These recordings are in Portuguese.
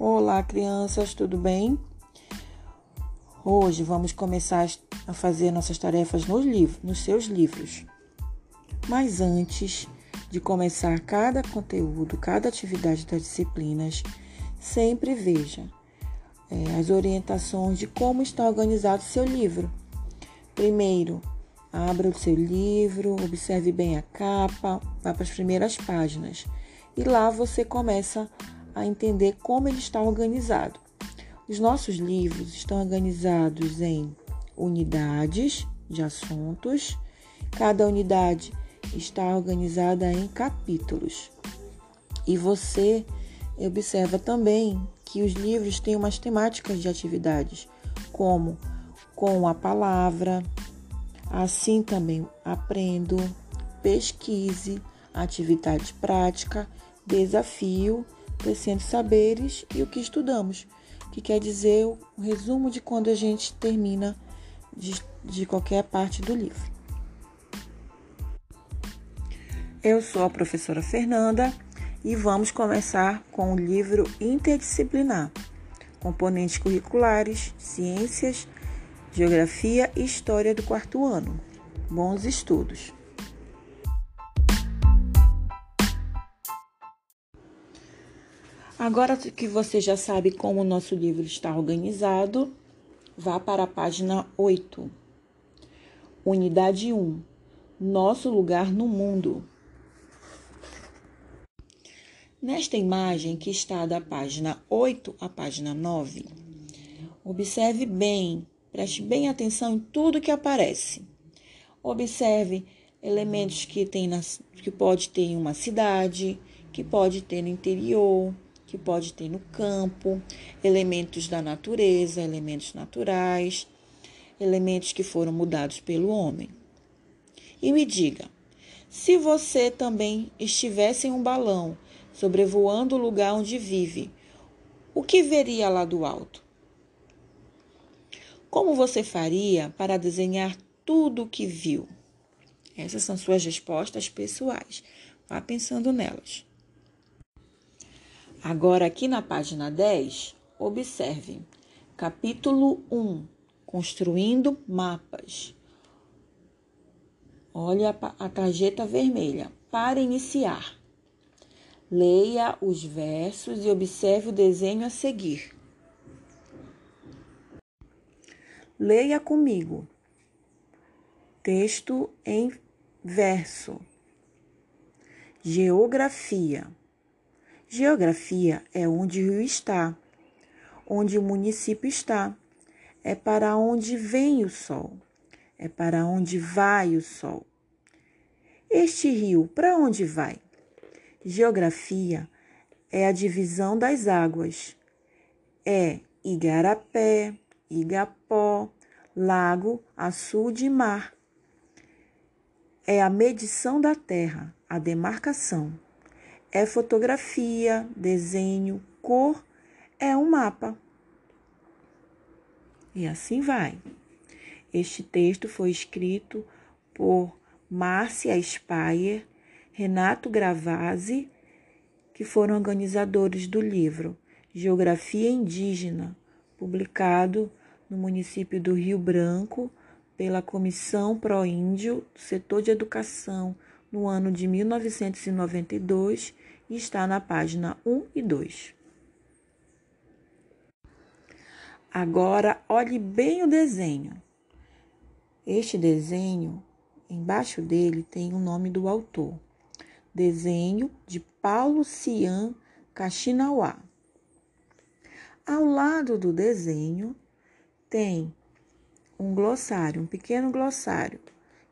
Olá, crianças, tudo bem? Hoje vamos começar a fazer nossas tarefas nos livros, nos seus livros. Mas antes de começar cada conteúdo, cada atividade das disciplinas, sempre veja é, as orientações de como está organizado o seu livro. Primeiro, abra o seu livro, observe bem a capa, vá para as primeiras páginas e lá você começa a entender como ele está organizado. Os nossos livros estão organizados em unidades de assuntos. Cada unidade está organizada em capítulos. E você observa também que os livros têm umas temáticas de atividades, como com a palavra, assim também aprendo, pesquise, atividade prática desafio, tecendo saberes e o que estudamos, que quer dizer o resumo de quando a gente termina de, de qualquer parte do livro. Eu sou a professora Fernanda e vamos começar com o livro interdisciplinar, componentes curriculares, ciências, geografia e história do quarto ano. Bons estudos! Agora que você já sabe como o nosso livro está organizado, vá para a página 8. Unidade 1. Nosso lugar no mundo. Nesta imagem que está da página 8 à página 9, observe bem, preste bem atenção em tudo que aparece. Observe elementos que tem nas, que pode ter em uma cidade, que pode ter no interior, que pode ter no campo, elementos da natureza, elementos naturais, elementos que foram mudados pelo homem. E me diga, se você também estivesse em um balão sobrevoando o lugar onde vive, o que veria lá do alto? Como você faria para desenhar tudo o que viu? Essas são suas respostas pessoais. Vá pensando nelas. Agora, aqui na página 10, observe. Capítulo 1 Construindo mapas. Olha a tarjeta vermelha. Para iniciar, leia os versos e observe o desenho a seguir. Leia comigo. Texto em verso. Geografia. Geografia é onde o rio está, onde o município está. É para onde vem o sol, é para onde vai o sol. Este rio, para onde vai? Geografia é a divisão das águas. É igarapé, igapó, lago, açude e mar. É a medição da terra, a demarcação é fotografia, desenho, cor, é um mapa. E assim vai. Este texto foi escrito por Márcia Speyer, Renato Gravazzi, que foram organizadores do livro Geografia Indígena, publicado no município do Rio Branco pela Comissão Pro Índio do Setor de Educação no ano de 1992 e está na página 1 e 2. Agora, olhe bem o desenho. Este desenho, embaixo dele tem o nome do autor. Desenho de Paulo Cian Kaxinawá. Ao lado do desenho tem um glossário, um pequeno glossário,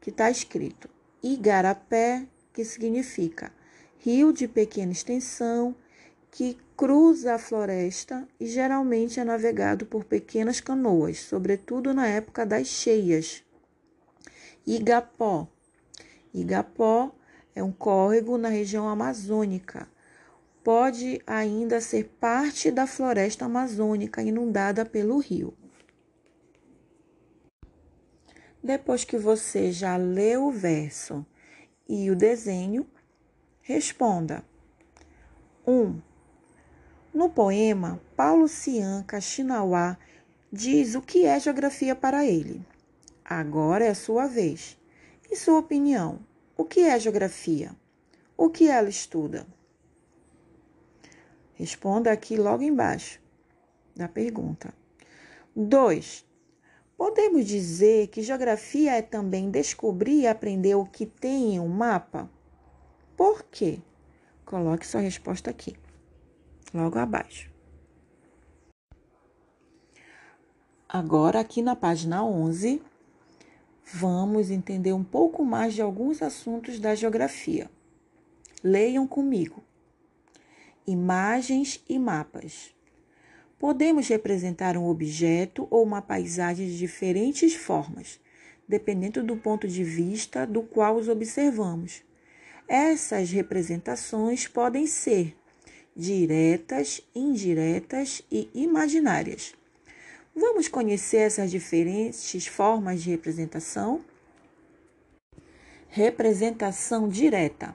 que está escrito Igarapé, que significa rio de pequena extensão que cruza a floresta e geralmente é navegado por pequenas canoas, sobretudo na época das cheias. Igapó. Igapó é um córrego na região amazônica. Pode ainda ser parte da floresta amazônica inundada pelo rio. Depois que você já leu o verso e o desenho, responda: 1. Um, No poema, Paulo Cian Kaxinawá diz o que é geografia para ele. Agora é a sua vez. Em sua opinião, o que é geografia? O que ela estuda? Responda aqui logo embaixo da pergunta. 2. Podemos dizer que geografia é também descobrir e aprender o que tem em um mapa? Por quê? Coloque sua resposta aqui, logo abaixo. Agora, aqui na página 11, vamos entender um pouco mais de alguns assuntos da geografia. Leiam comigo. Imagens e mapas. Podemos representar um objeto ou uma paisagem de diferentes formas, dependendo do ponto de vista do qual os observamos. Essas representações podem ser diretas, indiretas e imaginárias. Vamos conhecer essas diferentes formas de representação? Representação direta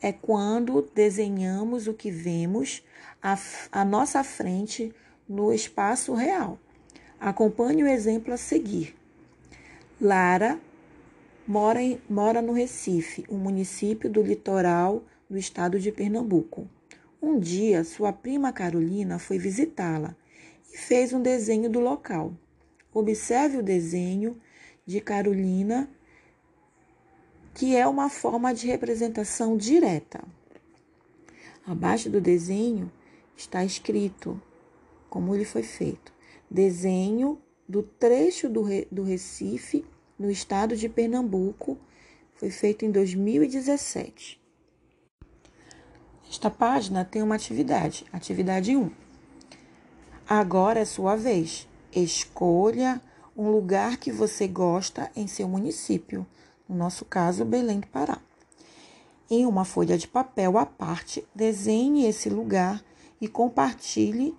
é quando desenhamos o que vemos à, à nossa frente no espaço real. Acompanhe o exemplo a seguir. Lara mora, em, mora no Recife, um município do litoral do estado de Pernambuco. Um dia, sua prima Carolina foi visitá-la e fez um desenho do local. Observe o desenho de Carolina, que é uma forma de representação direta. Abaixo do desenho está escrito como ele foi feito. Desenho do trecho do, do Recife, no estado de Pernambuco, foi feito em 2017. Esta página tem uma atividade, atividade 1. Agora é sua vez. Escolha um lugar que você gosta em seu município, no nosso caso, Belém do Pará. Em uma folha de papel à parte, desenhe esse lugar e compartilhe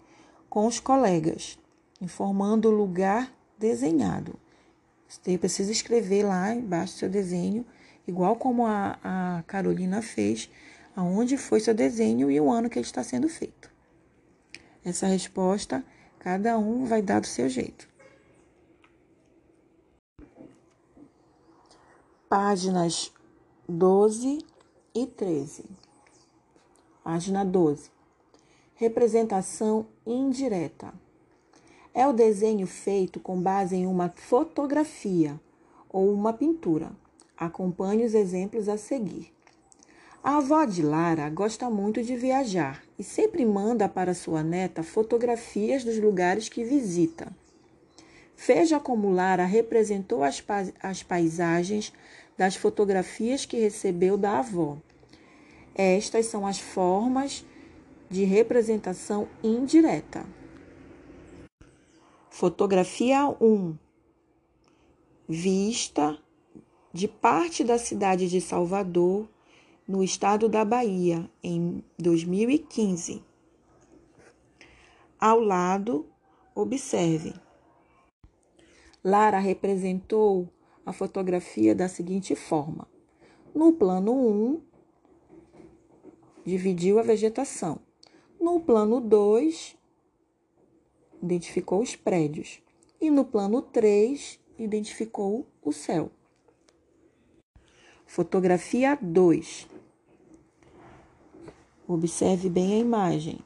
com os colegas, informando o lugar desenhado. Você precisa escrever lá embaixo seu desenho, igual como a, a Carolina fez, aonde foi seu desenho e o ano que ele está sendo feito. Essa resposta, cada um vai dar do seu jeito. Páginas 12 e 13. Página 12. Representação indireta. É o desenho feito com base em uma fotografia ou uma pintura. Acompanhe os exemplos a seguir. A avó de Lara gosta muito de viajar e sempre manda para sua neta fotografias dos lugares que visita. Veja como Lara representou as, as paisagens das fotografias que recebeu da avó. Estas são as formas de representação indireta. Fotografia 1. Vista de parte da cidade de Salvador, no estado da Bahia, em 2015. Ao lado, observe. Lara representou a fotografia da seguinte forma: no plano 1, dividiu a vegetação. No plano 2, identificou os prédios. E no plano 3, identificou o céu. Fotografia 2. Observe bem a imagem.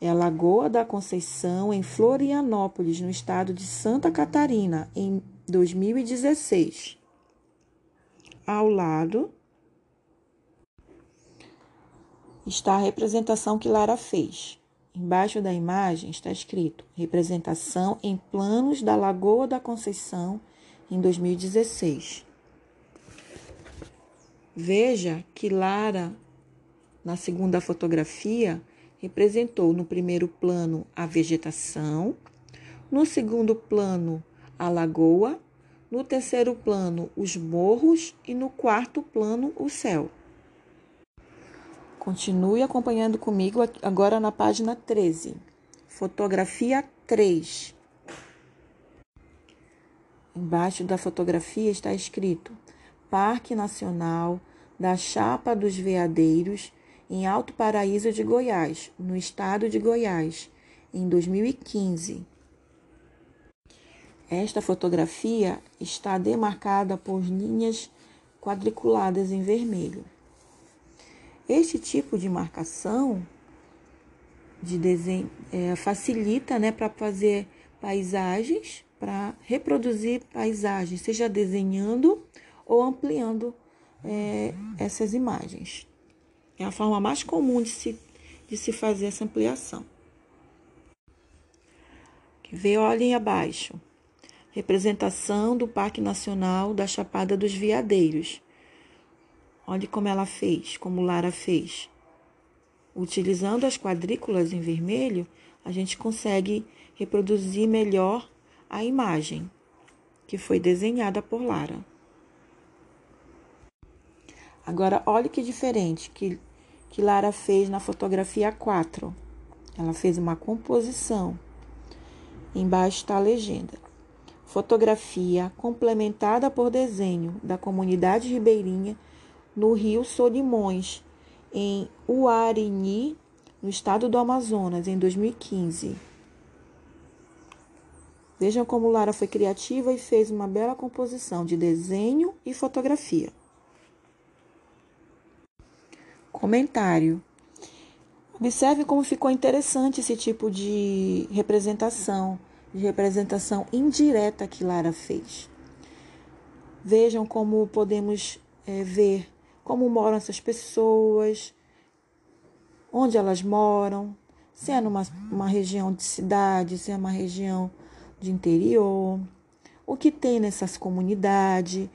É a Lagoa da Conceição, em Florianópolis, no estado de Santa Catarina, em 2016. Ao lado está a representação que Lara fez. Embaixo da imagem está escrito: representação em planos da Lagoa da Conceição em 2016. Veja que Lara, na segunda fotografia, representou no primeiro plano a vegetação, no segundo plano a lagoa, no terceiro plano os morros e no quarto plano o céu. Continue acompanhando comigo agora na página 13. Fotografia 3. Embaixo da fotografia está escrito: Parque Nacional da Chapa dos Veadeiros, em Alto Paraíso de Goiás, no estado de Goiás, em 2015. Esta fotografia está demarcada por linhas quadriculadas em vermelho. Este tipo de marcação de desenho é, facilita né, para fazer paisagens, para reproduzir paisagens, seja desenhando ou ampliando é, essas imagens. É a forma mais comum de se, de se fazer essa ampliação. Vê, olhem abaixo. Representação do Parque Nacional da Chapada dos Veadeiros. Olhe como ela fez, como Lara fez. Utilizando as quadrículas em vermelho, a gente consegue reproduzir melhor a imagem que foi desenhada por Lara. Agora, olhe que diferente que, que Lara fez na fotografia 4. Ela fez uma composição. Embaixo está a legenda. Fotografia complementada por desenho da comunidade ribeirinha no Rio Solimões, em Uarini, no estado do Amazonas, em 2015. Vejam como Lara foi criativa e fez uma bela composição de desenho e fotografia. Comentário. Observe como ficou interessante esse tipo de representação, de representação indireta que Lara fez. Vejam como podemos é, ver como moram essas pessoas, onde elas moram, se é numa uma região de cidade, se é uma região de interior, o que tem nessas comunidades,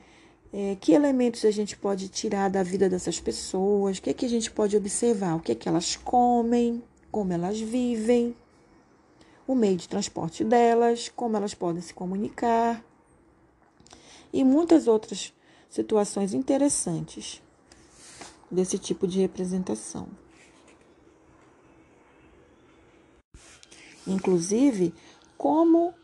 é, que elementos a gente pode tirar da vida dessas pessoas, o que, é que a gente pode observar, o que é que elas comem, como elas vivem, o meio de transporte delas, como elas podem se comunicar e muitas outras situações interessantes desse tipo de representação. Inclusive, como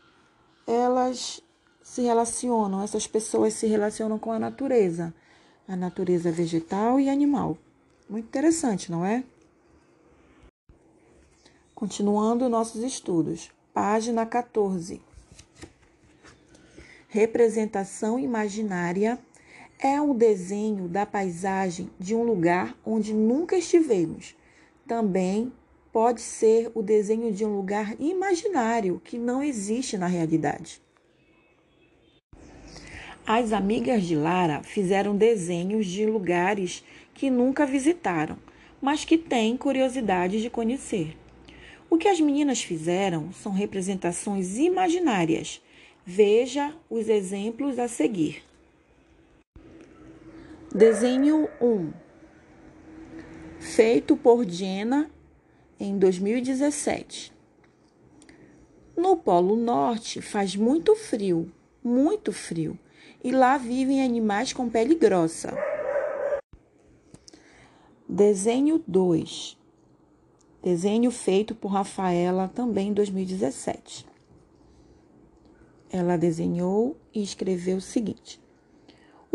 elas se relacionam, essas pessoas se relacionam com a natureza, a natureza vegetal e animal. Muito interessante, não é? Continuando nossos estudos, página 14. Representação imaginária é o desenho da paisagem de um lugar onde nunca estivemos. Também pode ser o desenho de um lugar imaginário que não existe na realidade. As amigas de Lara fizeram desenhos de lugares que nunca visitaram, mas que têm curiosidade de conhecer. O que as meninas fizeram são representações imaginárias. Veja os exemplos a seguir. Desenho 1 Feito por Jenna em 2017. No Polo Norte faz muito frio, muito frio, e lá vivem animais com pele grossa. Desenho 2 Desenho feito por Rafaela também em 2017. Ela desenhou e escreveu o seguinte: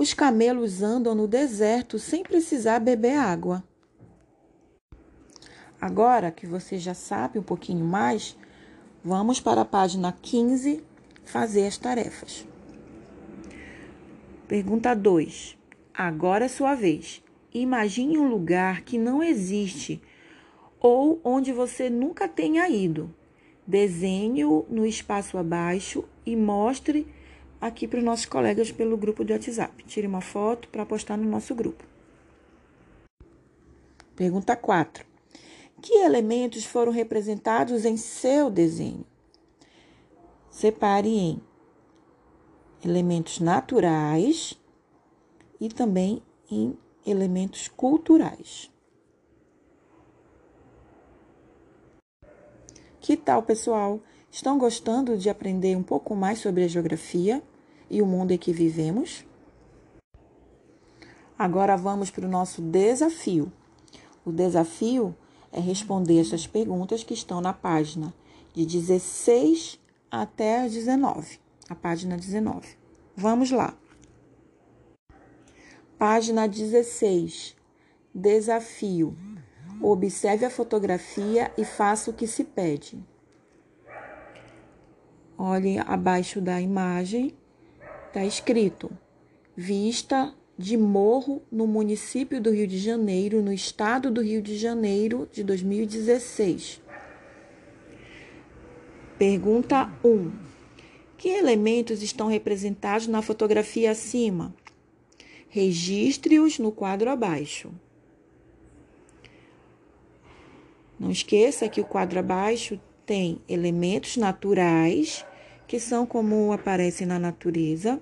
os camelos andam no deserto sem precisar beber água. Agora que você já sabe um pouquinho mais, vamos para a página 15 fazer as tarefas. Pergunta 2. Agora é sua vez. Imagine um lugar que não existe ou onde você nunca tenha ido. Desenhe-o no espaço abaixo e mostre aqui para os nossos colegas pelo grupo de WhatsApp. Tire uma foto para postar no nosso grupo. Pergunta 4. Que elementos foram representados em seu desenho? Separe em elementos naturais e também em elementos culturais. Que tal, pessoal? Estão gostando de aprender um pouco mais sobre a geografia? E o mundo em que vivemos? Agora vamos para o nosso desafio. O desafio é responder essas perguntas que estão na página de 16 até 19, a página 19. Vamos lá. Página 16. Desafio. Observe a fotografia e faça o que se pede. Olhe abaixo da imagem, está escrito: vista de morro no município do Rio de Janeiro, no estado do Rio de Janeiro de 2016. Pergunta 1. Que elementos estão representados na fotografia acima? Registre-os no quadro abaixo. Não esqueça que o quadro abaixo tem elementos naturais, que são como aparecem na natureza,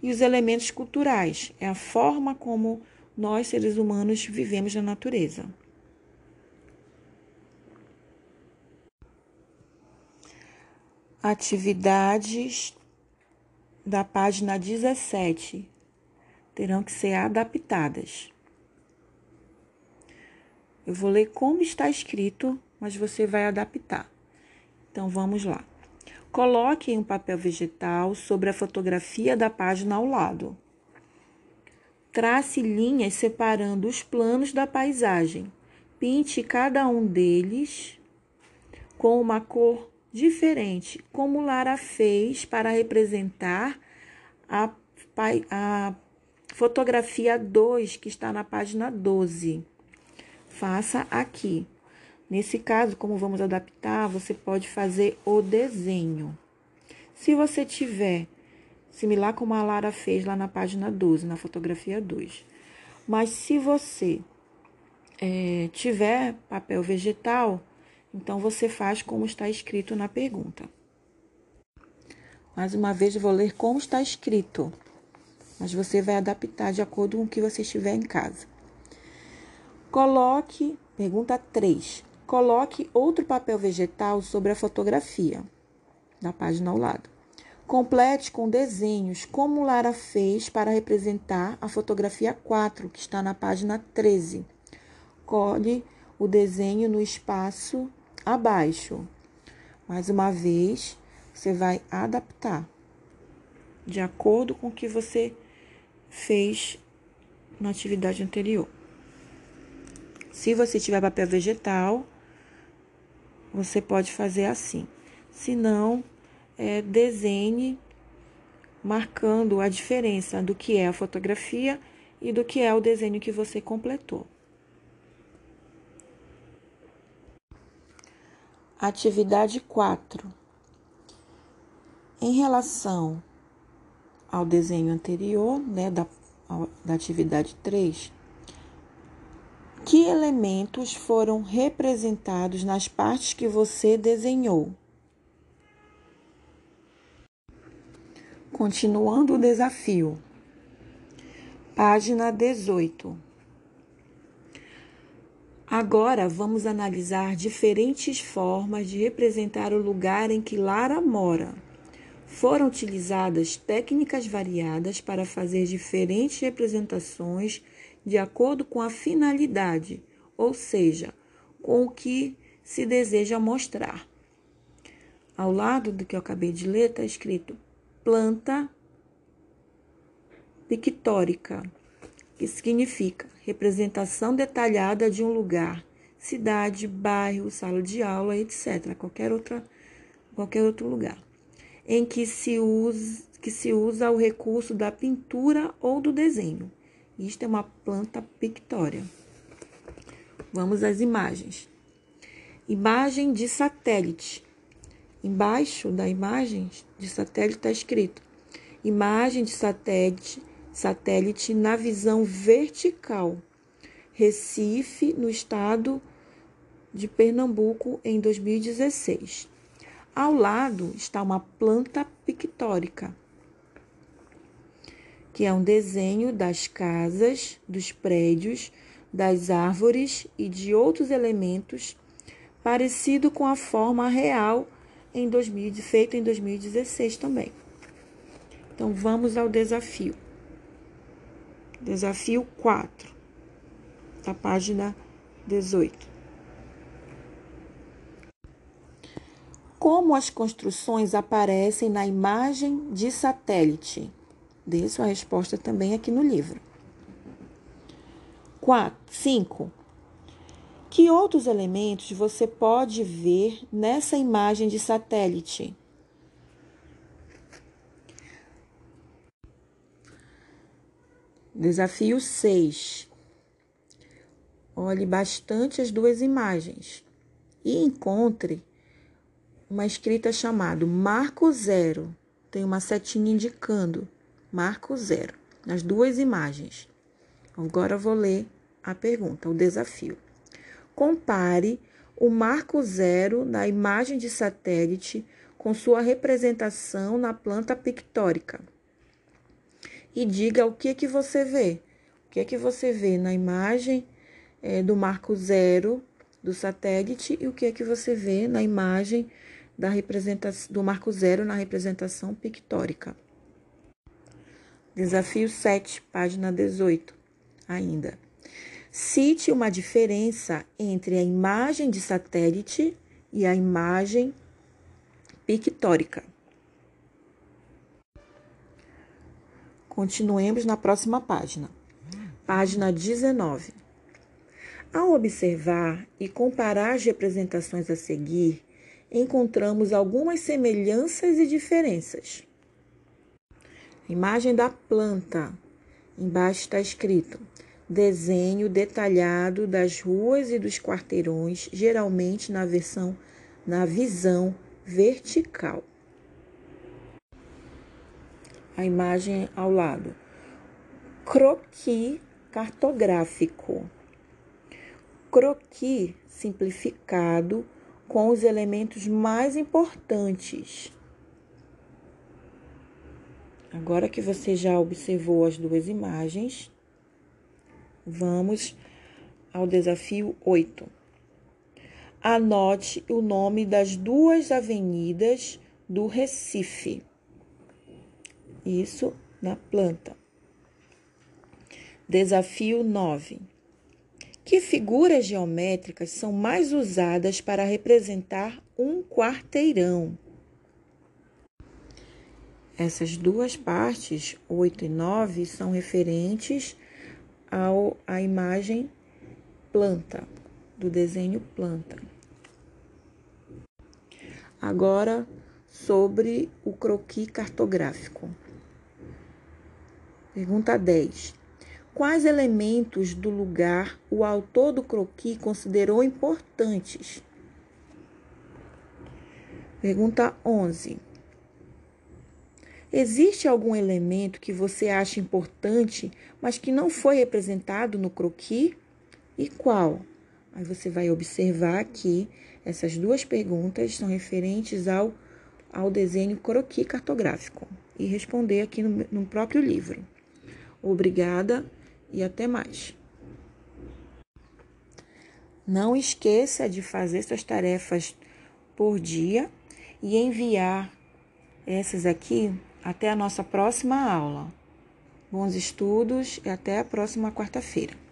e os elementos culturais, é a forma como nós, seres humanos, vivemos na natureza. Atividades da página 17 terão que ser adaptadas. Eu vou ler como está escrito, mas você vai adaptar. Então vamos lá. Coloque um papel vegetal sobre a fotografia da página ao lado. Trace linhas separando os planos da paisagem. Pinte cada um deles com uma cor diferente, como Lara fez para representar a, a fotografia 2, que está na página 12 faça aqui. Nesse caso, como vamos adaptar, você pode fazer o desenho. Se você tiver, similar como a Lara fez lá na página 12, na fotografia 2. Mas se você é, tiver papel vegetal, então você faz como está escrito na pergunta. Mais uma vez, vou ler como está escrito, mas você vai adaptar de acordo com o que você estiver em casa. Coloque, pergunta 3. Coloque outro papel vegetal sobre a fotografia, na página ao lado. Complete com desenhos, como Lara fez para representar a fotografia 4, que está na página 13. Colhe o desenho no espaço abaixo. Mais uma vez, você vai adaptar de acordo com o que você fez na atividade anterior. Se você tiver papel vegetal, você pode fazer assim. Se não, é, desenhe marcando a diferença do que é a fotografia e do que é o desenho que você completou. Atividade 4. Em relação ao desenho anterior, né, da, da atividade 3, que elementos foram representados nas partes que você desenhou? Continuando o desafio. Página 18. Agora vamos analisar diferentes formas de representar o lugar em que Lara mora. Foram utilizadas técnicas variadas para fazer diferentes representações de acordo com a finalidade, ou seja, com o que se deseja mostrar. Ao lado do que eu acabei de ler, está escrito planta pictórica, que significa representação detalhada de um lugar, cidade, bairro, sala de aula, etc. Qualquer, outra, qualquer outro lugar. Em que se, usa, que se usa o recurso da pintura ou do desenho. Isto é uma planta pictória. Vamos às imagens. Imagem de satélite. Embaixo da imagem de satélite está escrito: imagem de satélite, satélite na visão vertical. Recife, no estado de Pernambuco, em 2016. Ao lado está uma planta pictórica que é um desenho das casas, dos prédios, das árvores e de outros elementos, parecido com a forma real em 2000, feito em 2016 também. Então vamos ao desafio. Desafio 4, da página 18. Como as construções aparecem na imagem de satélite? Dê sua resposta também aqui no livro. 4. 5. Que outros elementos você pode ver nessa imagem de satélite? Desafio 6. Olhe bastante as duas imagens e encontre uma escrita chamada Marco Zero. Tem uma setinha indicando Marco Zero nas duas imagens. Agora eu vou ler a pergunta, o desafio. Compare o marco zero na imagem de satélite com sua representação na planta pictórica. E diga o que que você vê. O que é que você vê na imagem é, do marco zero do satélite e o que é que você vê na imagem da representação do marco zero na representação pictórica. Desafio 7, página 18, ainda. Cite uma diferença entre a imagem de satélite e a imagem pictórica. Continuemos na próxima página. Página 19. Ao observar e comparar as representações a seguir, encontramos algumas semelhanças e diferenças. Imagem da planta. Embaixo está escrito: desenho detalhado das ruas e dos quarteirões, geralmente na versão na visão vertical. A imagem ao lado. Croqui cartográfico. Croqui simplificado com os elementos mais importantes. Agora que você já observou as duas imagens, Vamos ao desafio 8. Anote o nome das duas avenidas do Recife. Isso na planta. Desafio 9. Que figuras geométricas são mais usadas para representar um quarteirão? Essas duas partes, 8 e 9, são referentes ao, à imagem planta, do desenho planta. Agora, sobre o croqui cartográfico. Pergunta 10. Quais elementos do lugar o autor do croqui considerou importantes? Pergunta 11. Existe algum elemento que você acha importante, mas que não foi representado no croqui? E qual? Aí você vai observar que essas duas perguntas são referentes ao, ao desenho croqui cartográfico e responder aqui no, no próprio livro. Obrigada e até mais. Não esqueça de fazer suas tarefas por dia e enviar essas aqui até a nossa próxima aula. Bons estudos e até a próxima quarta-feira.